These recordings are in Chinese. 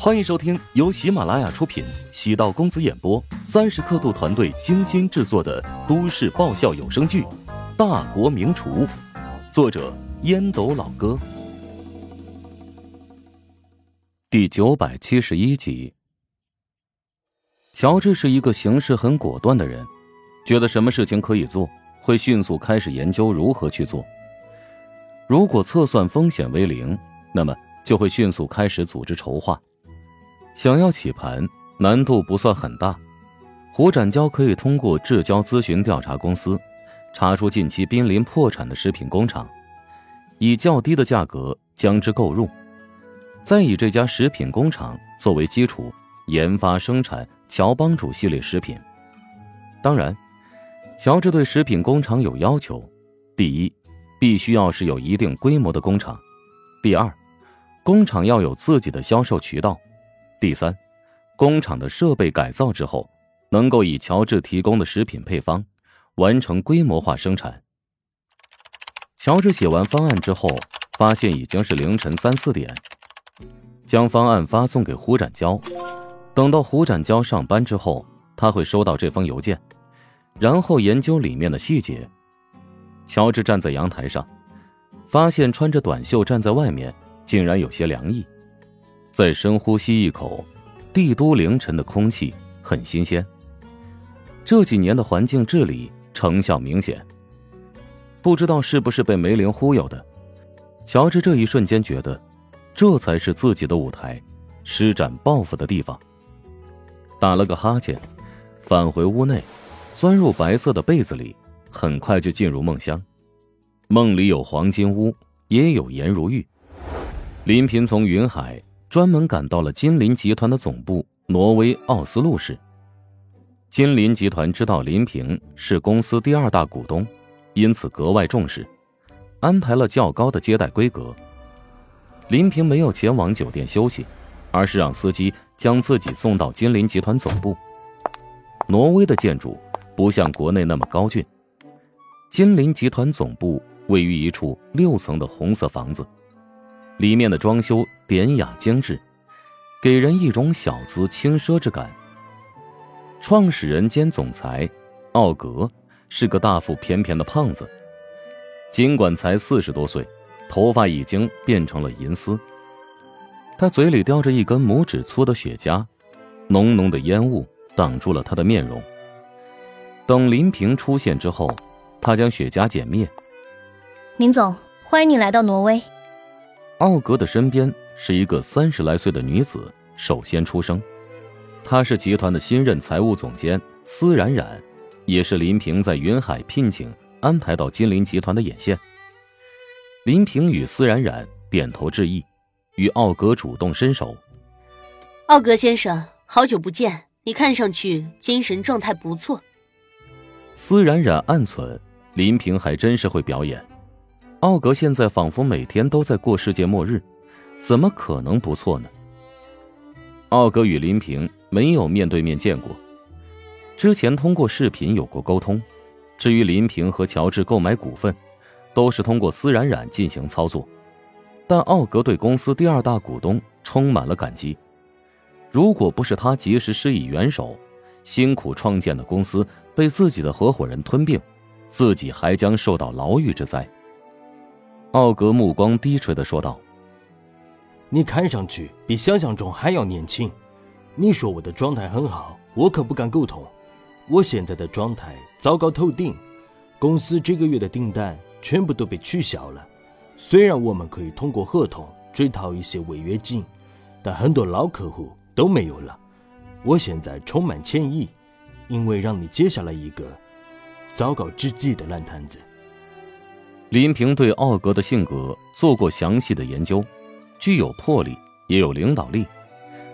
欢迎收听由喜马拉雅出品、喜道公子演播、三十刻度团队精心制作的都市爆笑有声剧《大国名厨》，作者烟斗老哥，第九百七十一集。乔治是一个行事很果断的人，觉得什么事情可以做，会迅速开始研究如何去做。如果测算风险为零，那么就会迅速开始组织筹划。想要起盘，难度不算很大。胡展娇可以通过至交咨询调查公司，查出近期濒临破产的食品工厂，以较低的价格将之购入，再以这家食品工厂作为基础，研发生产乔帮主系列食品。当然，乔治对食品工厂有要求：第一，必须要是有一定规模的工厂；第二，工厂要有自己的销售渠道。第三，工厂的设备改造之后，能够以乔治提供的食品配方完成规模化生产。乔治写完方案之后，发现已经是凌晨三四点，将方案发送给胡展娇。等到胡展娇上班之后，他会收到这封邮件，然后研究里面的细节。乔治站在阳台上，发现穿着短袖站在外面，竟然有些凉意。再深呼吸一口，帝都凌晨的空气很新鲜。这几年的环境治理成效明显。不知道是不是被梅林忽悠的，乔治这一瞬间觉得，这才是自己的舞台，施展抱负的地方。打了个哈欠，返回屋内，钻入白色的被子里，很快就进入梦乡。梦里有黄金屋，也有颜如玉。林平从云海。专门赶到了金林集团的总部挪威奥斯陆市。金林集团知道林平是公司第二大股东，因此格外重视，安排了较高的接待规格。林平没有前往酒店休息，而是让司机将自己送到金林集团总部。挪威的建筑不像国内那么高峻，金林集团总部位于一处六层的红色房子。里面的装修典雅精致，给人一种小资轻奢之感。创始人兼总裁奥格是个大腹便便的胖子，尽管才四十多岁，头发已经变成了银丝。他嘴里叼着一根拇指粗的雪茄，浓浓的烟雾挡住了他的面容。等林平出现之后，他将雪茄剪灭。林总，欢迎你来到挪威。奥格的身边是一个三十来岁的女子，首先出声。她是集团的新任财务总监司冉冉，也是林平在云海聘请安排到金陵集团的眼线。林平与司冉冉点头致意，与奥格主动伸手。奥格先生，好久不见，你看上去精神状态不错。司冉冉暗忖，林平还真是会表演。奥格现在仿佛每天都在过世界末日，怎么可能不错呢？奥格与林平没有面对面见过，之前通过视频有过沟通。至于林平和乔治购买股份，都是通过司冉冉进行操作。但奥格对公司第二大股东充满了感激，如果不是他及时施以援手，辛苦创建的公司被自己的合伙人吞并，自己还将受到牢狱之灾。奥格目光低垂的说道：“你看上去比想象中还要年轻。你说我的状态很好，我可不敢苟同。我现在的状态糟糕透顶，公司这个月的订单全部都被取消了。虽然我们可以通过合同追讨一些违约金，但很多老客户都没有了。我现在充满歉意，因为让你接下了一个糟糕至极的烂摊子。”林平对奥格的性格做过详细的研究，具有魄力，也有领导力，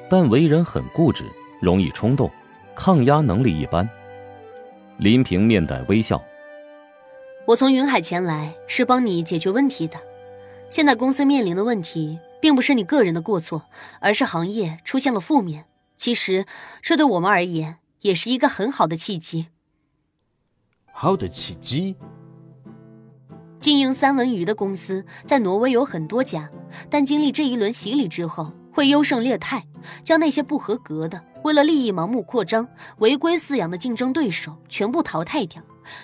但为人很固执，容易冲动，抗压能力一般。林平面带微笑：“我从云海前来是帮你解决问题的。现在公司面临的问题，并不是你个人的过错，而是行业出现了负面。其实，这对我们而言也是一个很好的契机。好的契机。”经营三文鱼的公司在挪威有很多家，但经历这一轮洗礼之后，会优胜劣汰，将那些不合格的、为了利益盲目扩张、违规饲养的竞争对手全部淘汰掉。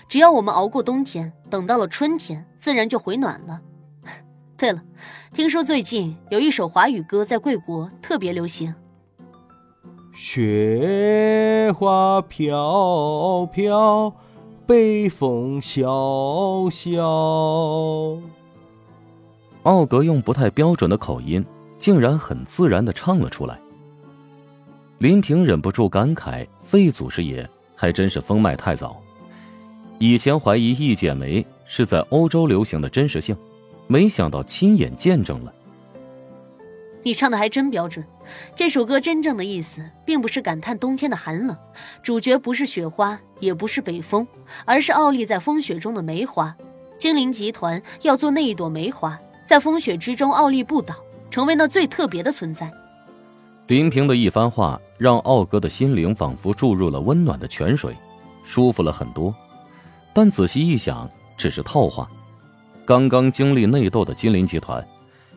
只要我们熬过冬天，等到了春天，自然就回暖了。对了，听说最近有一首华语歌在贵国特别流行。雪花飘飘，北风萧萧。奥格用不太标准的口音，竟然很自然的唱了出来。林平忍不住感慨：费祖师爷还真是风迈太早。以前怀疑《一剪梅》是在欧洲流行的真实性。没想到亲眼见证了，你唱的还真标准。这首歌真正的意思，并不是感叹冬天的寒冷，主角不是雪花，也不是北风，而是傲立在风雪中的梅花。精灵集团要做那一朵梅花，在风雪之中傲立不倒，成为那最特别的存在。林平的一番话，让奥哥的心灵仿佛注入了温暖的泉水，舒服了很多。但仔细一想，只是套话。刚刚经历内斗的金陵集团，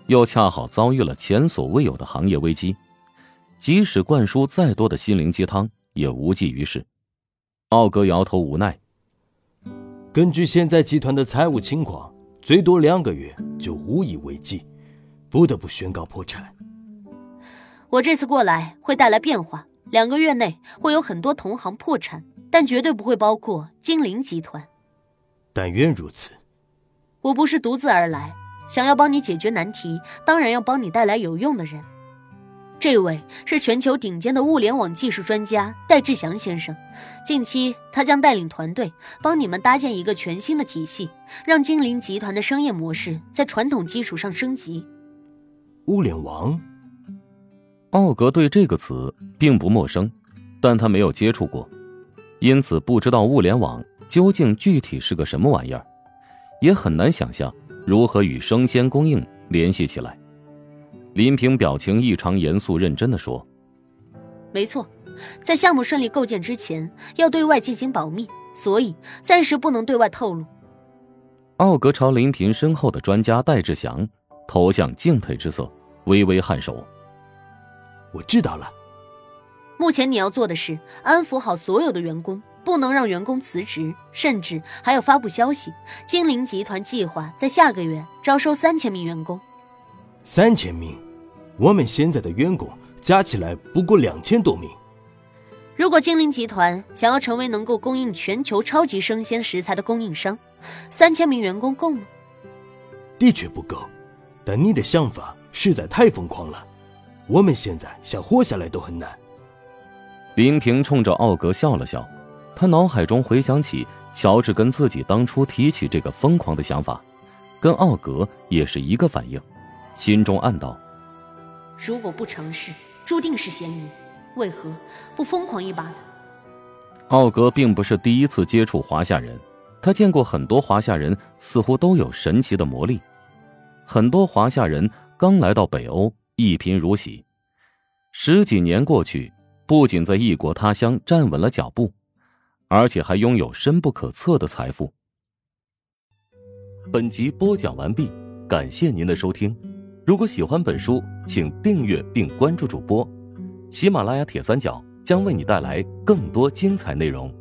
又恰好遭遇了前所未有的行业危机，即使灌输再多的心灵鸡汤，也无济于事。奥格摇头无奈。根据现在集团的财务情况，最多两个月就无以为继，不得不宣告破产。我这次过来会带来变化，两个月内会有很多同行破产，但绝对不会包括金陵集团。但愿如此。我不是独自而来，想要帮你解决难题，当然要帮你带来有用的人。这位是全球顶尖的物联网技术专家戴志祥先生，近期他将带领团队帮你们搭建一个全新的体系，让精灵集团的商业模式在传统基础上升级。物联网，奥格对这个词并不陌生，但他没有接触过，因此不知道物联网究竟具体是个什么玩意儿。也很难想象如何与生鲜供应联系起来。林平表情异常严肃认真的说：“没错，在项目顺利构建之前，要对外进行保密，所以暂时不能对外透露。”奥格朝林平身后的专家戴志祥投向敬佩之色，微微颔首：“我知道了。目前你要做的是安抚好所有的员工。”不能让员工辞职，甚至还要发布消息。精灵集团计划在下个月招收三千名员工。三千名，我们现在的员工加起来不过两千多名。如果精灵集团想要成为能够供应全球超级生鲜食材的供应商，三千名员工够吗？的确不够，但你的想法实在太疯狂了。我们现在想活下来都很难。林平冲着奥格笑了笑。他脑海中回想起乔治跟自己当初提起这个疯狂的想法，跟奥格也是一个反应，心中暗道：如果不尝试，注定是咸鱼，为何不疯狂一把呢？奥格并不是第一次接触华夏人，他见过很多华夏人，似乎都有神奇的魔力。很多华夏人刚来到北欧，一贫如洗，十几年过去，不仅在异国他乡站稳了脚步。而且还拥有深不可测的财富。本集播讲完毕，感谢您的收听。如果喜欢本书，请订阅并关注主播。喜马拉雅铁三角将为你带来更多精彩内容。